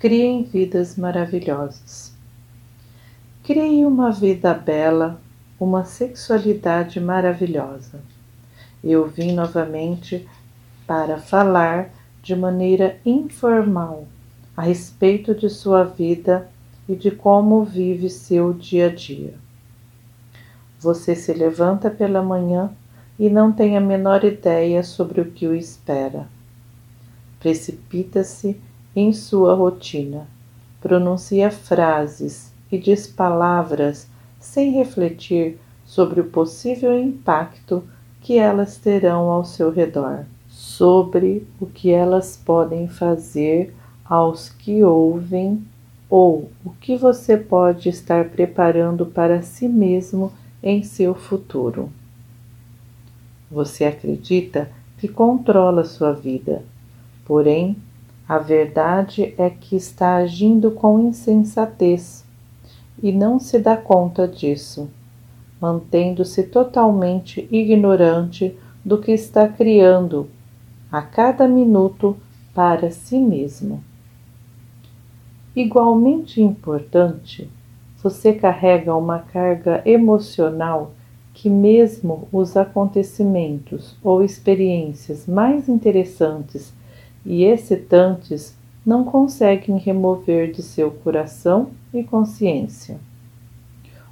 criem vidas maravilhosas. Crie uma vida bela, uma sexualidade maravilhosa. Eu vim novamente para falar de maneira informal a respeito de sua vida e de como vive seu dia a dia. Você se levanta pela manhã e não tem a menor ideia sobre o que o espera. Precipita-se em sua rotina, pronuncia frases e diz palavras sem refletir sobre o possível impacto que elas terão ao seu redor, sobre o que elas podem fazer aos que ouvem ou o que você pode estar preparando para si mesmo em seu futuro. Você acredita que controla sua vida, porém a verdade é que está agindo com insensatez e não se dá conta disso, mantendo-se totalmente ignorante do que está criando a cada minuto para si mesmo. Igualmente importante, você carrega uma carga emocional que, mesmo os acontecimentos ou experiências mais interessantes e excitantes não conseguem remover de seu coração e consciência.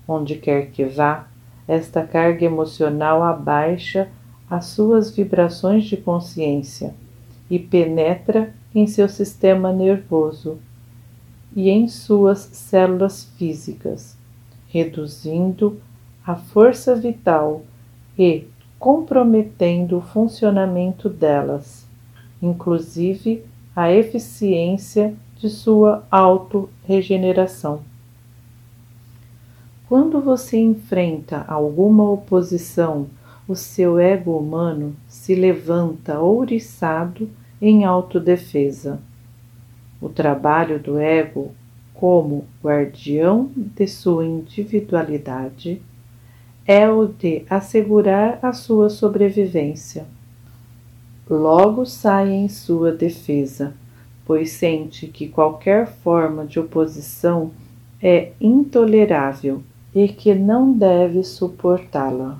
Onde quer que vá, esta carga emocional abaixa as suas vibrações de consciência e penetra em seu sistema nervoso e em suas células físicas, reduzindo a força vital e comprometendo o funcionamento delas inclusive a eficiência de sua auto-regeneração. Quando você enfrenta alguma oposição, o seu ego humano se levanta ouriçado em autodefesa. O trabalho do ego, como guardião de sua individualidade, é o de assegurar a sua sobrevivência logo sai em sua defesa, pois sente que qualquer forma de oposição é intolerável e que não deve suportá-la.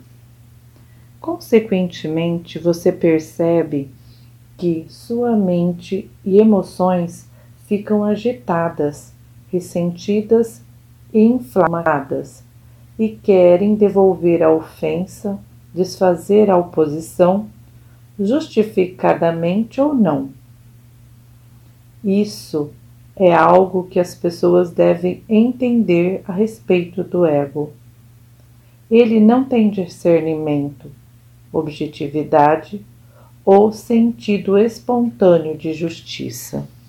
Consequentemente, você percebe que sua mente e emoções ficam agitadas, ressentidas e inflamadas e querem devolver a ofensa, desfazer a oposição justificadamente ou não. Isso é algo que as pessoas devem entender a respeito do ego. Ele não tem discernimento, objetividade ou sentido espontâneo de justiça.